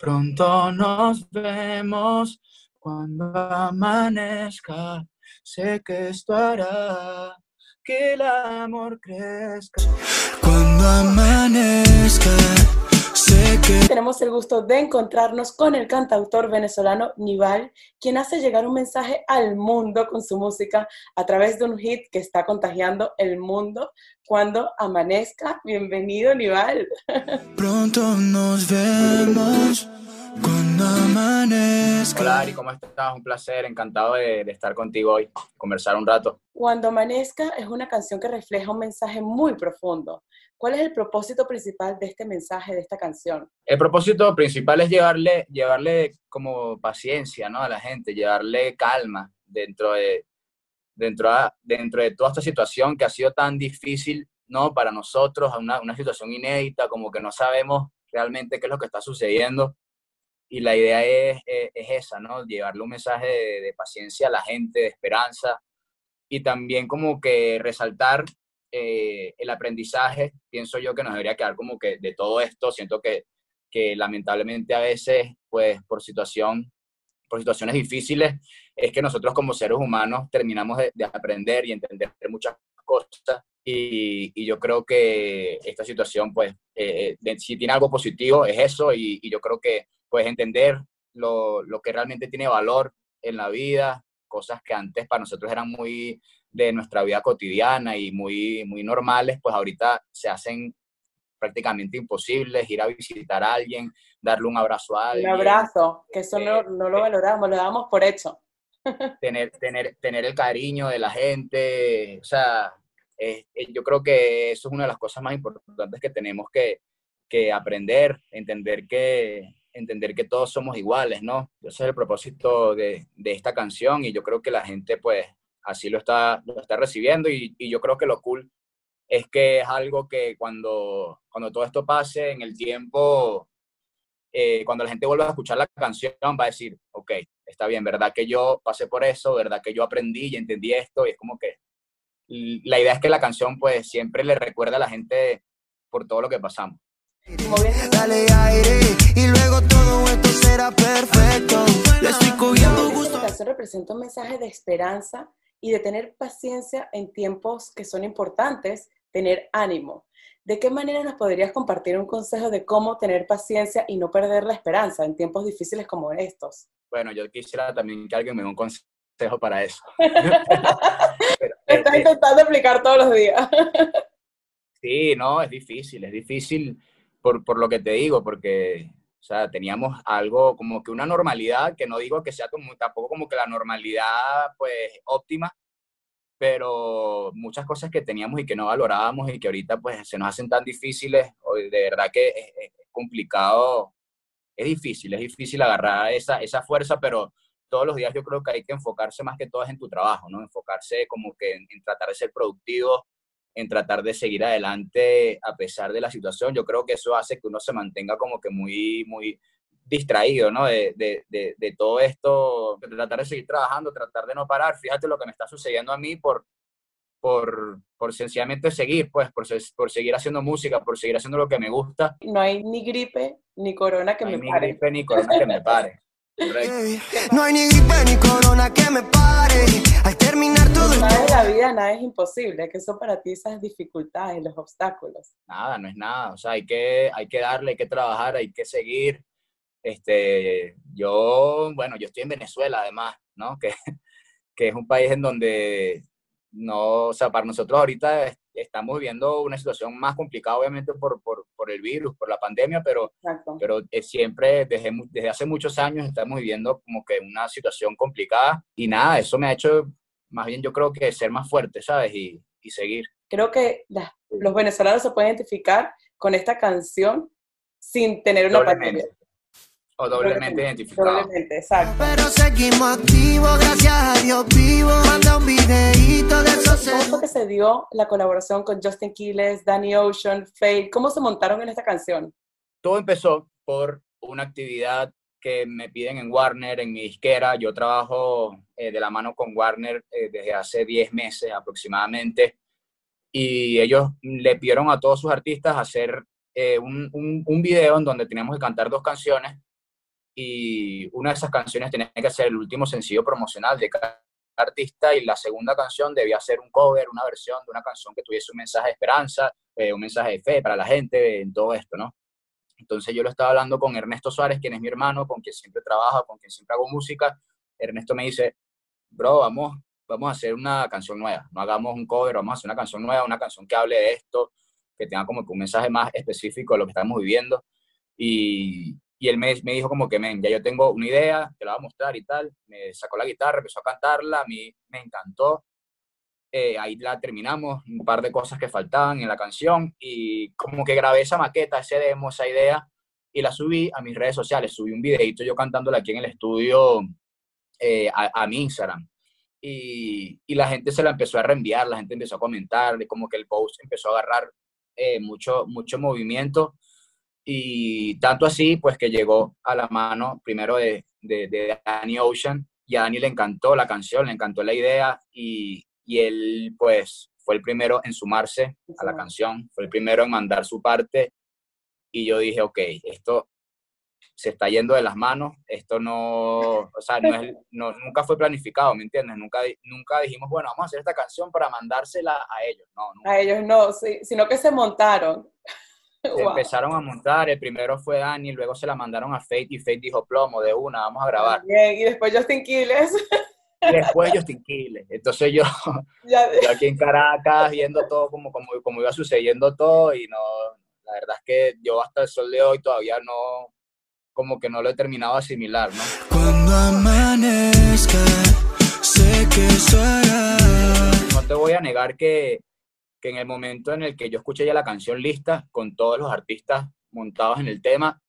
Pronto nos vemos cuando amanezca. Sé que esto hará que el amor crezca. Cuando amanezca. Tenemos el gusto de encontrarnos con el cantautor venezolano Nival, quien hace llegar un mensaje al mundo con su música a través de un hit que está contagiando el mundo cuando amanezca. Bienvenido, Nival. Pronto nos vemos. Cuando amanezca. Hola Ari, ¿cómo estás? Un placer, encantado de, de, estar contigo hoy, conversar un rato. Cuando amanezca es una canción que refleja un mensaje muy profundo. ¿Cuál es el propósito principal de este mensaje, de esta canción? El propósito principal es llevarle, llevarle como paciencia ¿no? a la gente, llevarle calma dentro de, dentro, dentro de toda esta situación que ha sido tan difícil ¿no? para nosotros, una, una situación inédita, como que no sabemos realmente qué es lo que está sucediendo y la idea es, es, esa, ¿no? Llevarle un mensaje de, paciencia a la gente, de esperanza y también como que resaltar eh, el aprendizaje, pienso yo que nos debería quedar como que de todo esto, siento que, que lamentablemente a veces, pues por situación, por situaciones difíciles, es que nosotros como seres humanos terminamos de, de aprender y entender muchas cosas. Y, y, yo creo que esta situación, pues, eh, si tiene algo positivo es eso. Y, y yo creo que pues entender lo, lo, que realmente tiene valor en la vida, cosas que antes para nosotros eran muy de nuestra vida cotidiana y muy, muy normales, pues ahorita se hacen prácticamente imposibles, ir a visitar a alguien, darle un abrazo a alguien. Un abrazo, que eso no, no, lo valoramos, lo damos por hecho. Tener, tener, tener el cariño de la gente, o sea, eh, yo creo que eso es una de las cosas más importantes que tenemos que, que aprender, entender que, entender que todos somos iguales, ¿no? Ese es el propósito de, de, esta canción y yo creo que la gente pues así lo está, lo está recibiendo y, y, yo creo que lo cool es que es algo que cuando, cuando todo esto pase en el tiempo, eh, cuando la gente vuelva a escuchar la canción va a decir, ok, está bien, ¿verdad que yo pasé por eso? ¿Verdad que yo aprendí y entendí esto? Y es como que la idea es que la canción pues siempre le recuerda a la gente por todo lo que pasamos. Dale aire y luego todo esto será perfecto. Le estoy cogiendo gusto. Esta canción representa un mensaje de esperanza y de tener paciencia en tiempos que son importantes, tener ánimo. ¿De qué manera nos podrías compartir un consejo de cómo tener paciencia y no perder la esperanza en tiempos difíciles como estos? Bueno, yo quisiera también que alguien me dé un consejo para eso. Pero, Estás intentando aplicar todos los días. sí, no, es difícil, es difícil por, por, lo que te digo, porque o sea, teníamos algo como que una normalidad, que no digo que sea como, tampoco como que la normalidad pues óptima, pero muchas cosas que teníamos y que no valorábamos y que ahorita pues se nos hacen tan difíciles, de verdad que es, complicado, es difícil, es difícil agarrar esa, esa fuerza, pero todos los días yo creo que hay que enfocarse más que todo en tu trabajo, ¿no? Enfocarse como que en, en tratar de ser productivo, en tratar de seguir adelante a pesar de la situación. Yo creo que eso hace que uno se mantenga como que muy, muy distraído, ¿no? De, de, de, de todo esto, tratar de seguir trabajando, tratar de no parar. Fíjate lo que me está sucediendo a mí por, por, por sencillamente seguir, pues, por, por seguir haciendo música, por seguir haciendo lo que me gusta. No hay ni gripe ni corona que no me hay ni pare. gripe ni corona que me pare. No hay ni gripe ni corona que me pare. Al terminar todo Nada de la vida, nada es imposible. que son para ti esas dificultades, los obstáculos? Nada, no es nada. O sea, hay que, hay que darle, hay que trabajar, hay que seguir. Este, yo, bueno, yo estoy en Venezuela además, ¿no? Que, que es un país en donde no, o sea, para nosotros ahorita estamos viviendo una situación más complicada, obviamente, por, por, por el virus, por la pandemia, pero, Exacto. pero siempre, desde, desde hace muchos años, estamos viviendo como que una situación complicada y nada, eso me ha hecho, más bien yo creo que ser más fuerte, ¿sabes? Y, y seguir. Creo que la, los venezolanos se pueden identificar con esta canción sin tener una pandemia. O doblemente identificado. Doblemente, exacto. Pero seguimos activos, gracias a Dios vivo. Manda un videito de ¿Cómo fue que se dio la colaboración con Justin Quiles, Danny Ocean, Faye? ¿Cómo se montaron en esta canción? Todo empezó por una actividad que me piden en Warner, en mi disquera. Yo trabajo eh, de la mano con Warner eh, desde hace 10 meses aproximadamente. Y ellos le pidieron a todos sus artistas hacer eh, un, un, un video en donde teníamos que cantar dos canciones y una de esas canciones tenía que ser el último sencillo promocional de cada artista y la segunda canción debía ser un cover, una versión de una canción que tuviese un mensaje de esperanza, eh, un mensaje de fe para la gente en todo esto, ¿no? Entonces yo lo estaba hablando con Ernesto Suárez, quien es mi hermano, con quien siempre trabajo, con quien siempre hago música. Ernesto me dice, bro, vamos, vamos a hacer una canción nueva, no hagamos un cover, vamos a hacer una canción nueva, una canción que hable de esto, que tenga como que un mensaje más específico de lo que estamos viviendo. Y, y él me, me, dijo como que, men, ya yo tengo una idea, te la voy a mostrar y tal. Me sacó la guitarra, empezó a cantarla, a mí me encantó. Eh, ahí la terminamos, un par de cosas que faltaban en la canción y como que grabé esa maqueta, ese demo, esa idea y la subí a mis redes sociales. Subí un videito yo cantándola aquí en el estudio eh, a, mi Instagram. Y, y, la gente se la empezó a reenviar, la gente empezó a comentar, como que el post empezó a agarrar eh, mucho, mucho movimiento. Y tanto así, pues que llegó a la mano primero de, de, de Danny Ocean y a Danny le encantó la canción, le encantó la idea y, y él pues fue el primero en sumarse a la canción, fue el primero en mandar su parte y yo dije, ok, esto se está yendo de las manos, esto no, o sea, no es, no, nunca fue planificado, ¿me entiendes? Nunca, nunca dijimos, bueno, vamos a hacer esta canción para mandársela a ellos, no. A ellos no, sí, sino que se montaron. Empezaron a montar, el primero fue Dani, luego se la mandaron a Fate y Fate dijo, plomo, de una, vamos a grabar. Bien, y después Justin Quiles. Y después Justin Quiles. Entonces yo, yo, aquí en Caracas viendo todo como, como, como iba sucediendo todo y no, la verdad es que yo hasta el sol de hoy todavía no, como que no lo he terminado de asimilar, ¿no? Cuando amanezca, sé que No te voy a negar que, que en el momento en el que yo escuché ya la canción lista, con todos los artistas montados en el tema,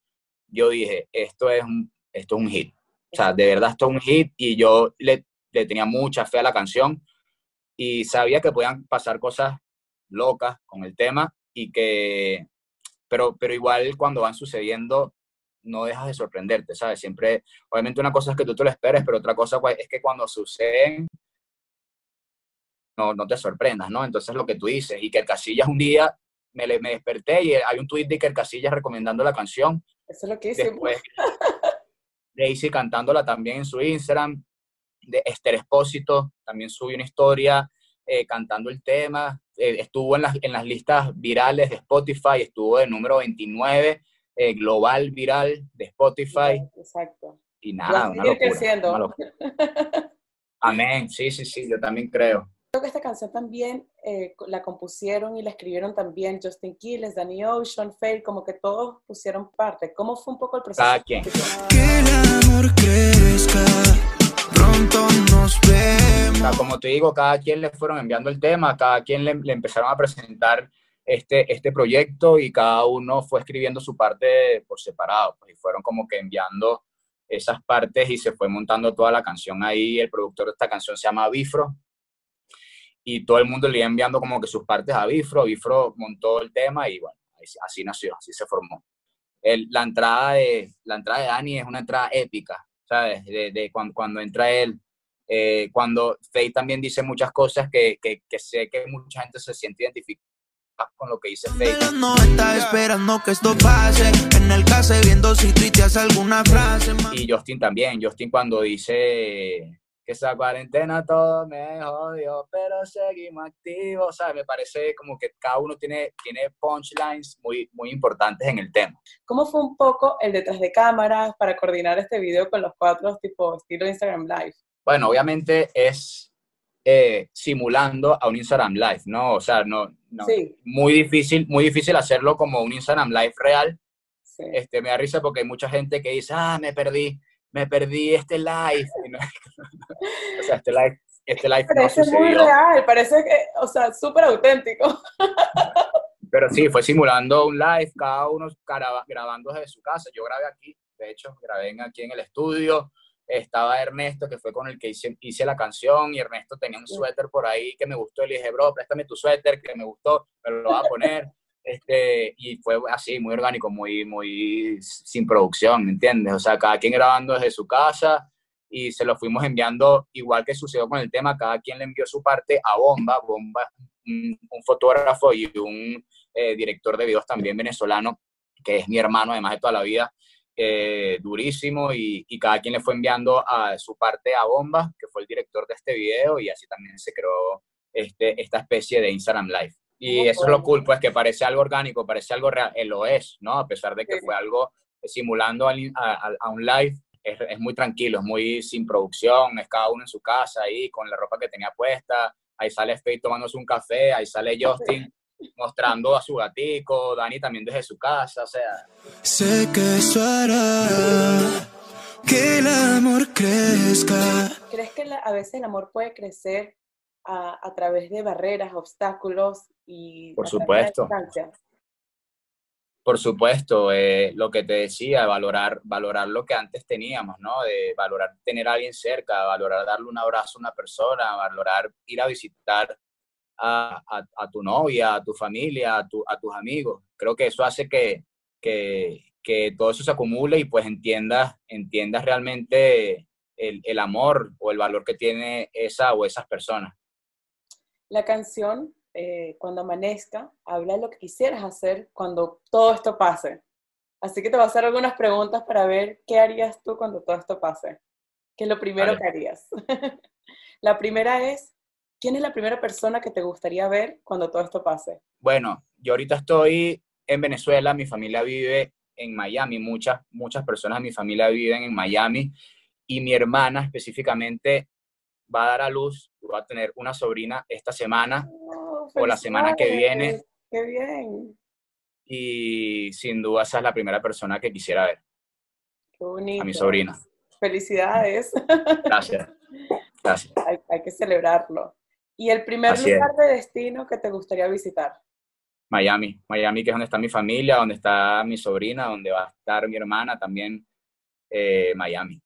yo dije, esto es un, esto es un hit. O sea, de verdad esto es un hit y yo le, le tenía mucha fe a la canción y sabía que podían pasar cosas locas con el tema y que, pero, pero igual cuando van sucediendo no dejas de sorprenderte, ¿sabes? Siempre, obviamente una cosa es que tú te lo esperes, pero otra cosa pues, es que cuando suceden no, no te sorprendas, ¿no? Entonces lo que tú dices, y que el Casillas un día me, me desperté y hay un tweet de que el Casillas recomendando la canción. Eso es lo que hice. Después, Daisy cantándola también en su Instagram de Esther Espósito, también subió una historia eh, cantando el tema, eh, estuvo en las, en las listas virales de Spotify, estuvo de número 29, eh, global viral de Spotify. Exacto. Y nada, una locura, Amén, sí, sí, sí, yo también creo. Creo que esta canción también la compusieron y la escribieron también Justin Quiles, Danny Ocean, Faye, como que todos pusieron parte. ¿Cómo fue un poco el proceso? Cada quien. Que el amor crezca pronto nos vemos. como te digo, cada quien le fueron enviando el tema, cada quien le, empezaron a presentar este, este proyecto y cada uno fue escribiendo su parte por separado, pues, y fueron como que enviando esas partes y se fue montando toda la canción ahí. El productor de esta canción se llama Bifro y todo el mundo le iba enviando como que sus partes a Bifro. Bifro montó el tema y bueno, así nació, así se formó. El, la, entrada de, la entrada de Dani es una entrada épica. ¿sabes? De, cuando, cuando, entra él, eh, cuando Faye también dice muchas cosas que, que, que, sé que mucha gente se siente identificada con lo que dice Faye. No está esperando que esto pase, en el caso viendo si alguna frase. Y Justin también, Justin cuando dice esa cuarentena todo me jodió, pero seguimos activos, ¿sabes? Me parece como que cada uno tiene, tiene punchlines muy, muy importantes en el tema. ¿Cómo fue un poco el detrás de cámaras para coordinar este video con los cuatro, tipo estilo Instagram Live? Bueno, obviamente es eh, simulando a un Instagram Live, ¿no? O sea, no, no muy difícil, muy difícil hacerlo como un Instagram Live real. Sí. Este, me da risa porque hay mucha gente que dice, ah, me perdí me perdí este live. o sea, este live, este live parece muy real, parece que, o sea, súper auténtico. Pero sí, fue simulando un live, cada uno grabando desde su casa. Yo grabé aquí, de hecho, grabé aquí en el estudio. Estaba Ernesto, que fue con el que hice, hice la canción, y Ernesto tenía un suéter por ahí que me gustó. Le dije, bro, préstame tu suéter, que me gustó, me lo voy a poner. Este, y fue así, muy orgánico, muy, muy sin producción, ¿me entiendes? O sea, cada quien grabando desde su casa y se lo fuimos enviando, igual que sucedió con el tema, cada quien le envió su parte a Bomba, Bomba, un, fotógrafo y un eh, director de videos también venezolano, que es mi hermano además de toda la vida, eh, durísimo y, cada quien le fue enviando a su parte a Bomba, que fue el director de este video, y así también se creó este, esta especie de Instagram Live. Y eso es lo cool, pues que parece algo orgánico, parece algo real, él lo es, ¿no? A pesar de que fue algo simulando a, a, un live, es, es, muy tranquilo, es muy sin producción, es cada uno en su casa ahí con la ropa que tenía puesta, ahí sale Faye tomándose un café, ahí sale Justin mostrando a su gatico, Dani también desde su casa, o sea. Sé que eso hará que el amor crezca. ¿Crees que a veces el amor puede crecer a, a través de barreras, obstáculos y por supuesto. por supuesto eh, lo que te decía valorar valorar lo que antes teníamos no de valorar tener a alguien cerca valorar darle un abrazo a una persona valorar ir a visitar a, a, tu novia a tu familia a, tu, a tus amigos. Creo que eso hace que, que, que todo eso se acumule y pues entiendas entiendas realmente el, el amor o el valor que tiene esa o esas personas la canción, eh, cuando amanezca, habla de lo que quisieras hacer cuando todo esto pase. Así que te voy a hacer algunas preguntas para ver qué harías tú cuando todo esto pase. ¿Qué es lo primero que harías? la primera es, ¿quién es la primera persona que te gustaría ver cuando todo esto pase? Bueno, yo ahorita estoy en Venezuela, mi familia vive en Miami, muchas, muchas personas de mi familia viven en Miami y mi hermana específicamente va a dar a luz, va a tener una sobrina esta semana oh, o la semana que viene. ¡Qué bien! Y sin duda esa es la primera persona que quisiera ver. Qué bonito. A mi sobrina. Felicidades. Gracias. Gracias. Hay, que celebrarlo. ¿Y el primer lugar de destino que te gustaría visitar? Miami. Miami, que es donde está mi familia, donde está mi sobrina, donde va a estar mi hermana también. Eh, Miami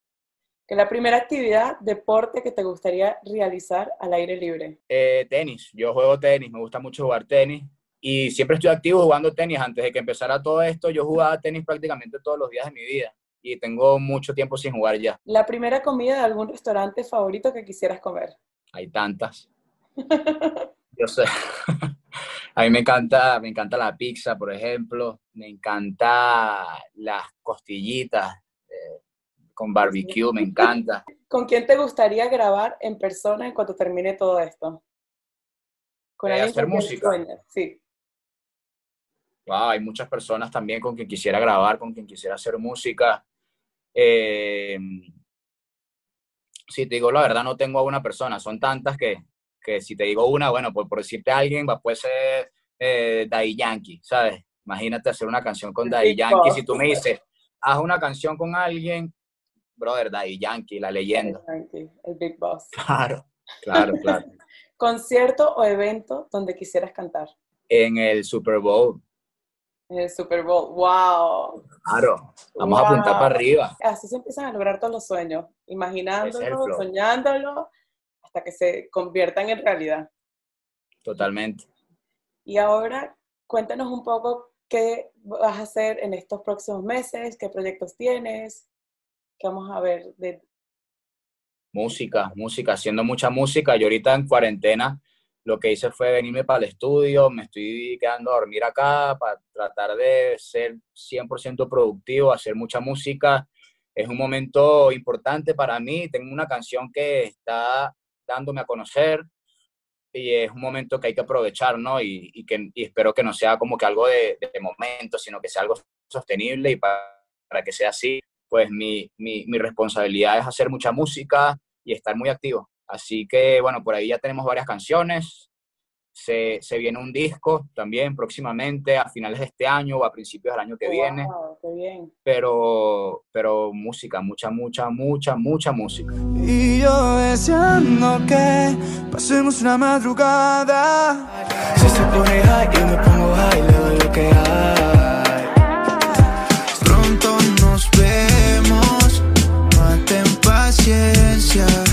que la primera actividad, deporte que te gustaría realizar al aire libre? Eh, tenis, yo juego tenis, me gusta mucho jugar tenis y siempre estoy activo jugando tenis. Antes de que empezara todo esto, yo jugaba tenis prácticamente todos los días de mi vida y tengo mucho tiempo sin jugar ya. ¿La primera comida de algún restaurante favorito que quisieras comer? Hay tantas. yo sé. A mí me encanta, me encanta la pizza, por ejemplo. Me encanta las costillitas con barbecue, me encanta. ¿Con quién te gustaría grabar en persona en cuanto termine todo esto? ¿Con eh, hacer música? Sí. Wow, hay muchas personas también con quien quisiera grabar, con quien quisiera hacer música. Eh, si te digo la verdad, no tengo a una persona, son tantas que, que si te digo una, bueno, por, por decirte a alguien, va, puede ser eh, Daddy Yankee, ¿sabes? Imagínate hacer una canción con Daddy Yankee. Si tú me dices, haz una canción con alguien, brother, Daddy Yankee, la leyenda. Yankee, el Big Boss. Claro, claro, claro. ¿Concierto o evento donde quisieras cantar? En el Super Bowl. En el Super Bowl, wow. Claro, vamos a apuntar para arriba. Así se empiezan a lograr todos los sueños, imaginándolo, soñándolo, hasta que se conviertan en realidad. Totalmente. Y ahora, cuéntanos un poco qué vas a hacer en estos próximos meses, qué proyectos tienes que vamos a ver de... Música, música, haciendo mucha música. Yo ahorita en cuarentena lo que hice fue venirme para el estudio, me estoy quedando a dormir acá para tratar de ser 100% productivo, hacer mucha música. Es un momento importante para mí. Tengo una canción que está dándome a conocer y es un momento que hay que aprovechar, ¿no? Y, que, espero que no sea como que algo de, momento, sino que sea algo sostenible y para, para que sea así, pues mi, mi, mi, responsabilidad es hacer mucha música y estar muy activo. Así que, bueno, por ahí ya tenemos varias canciones. Se, se viene un disco también próximamente, a finales de este año o a principios del año que viene. Qué bien. Pero, pero música, mucha, mucha, mucha, mucha música. Y yo deseando que pasemos una madrugada. Si se pone high, yo me pongo high Yeah.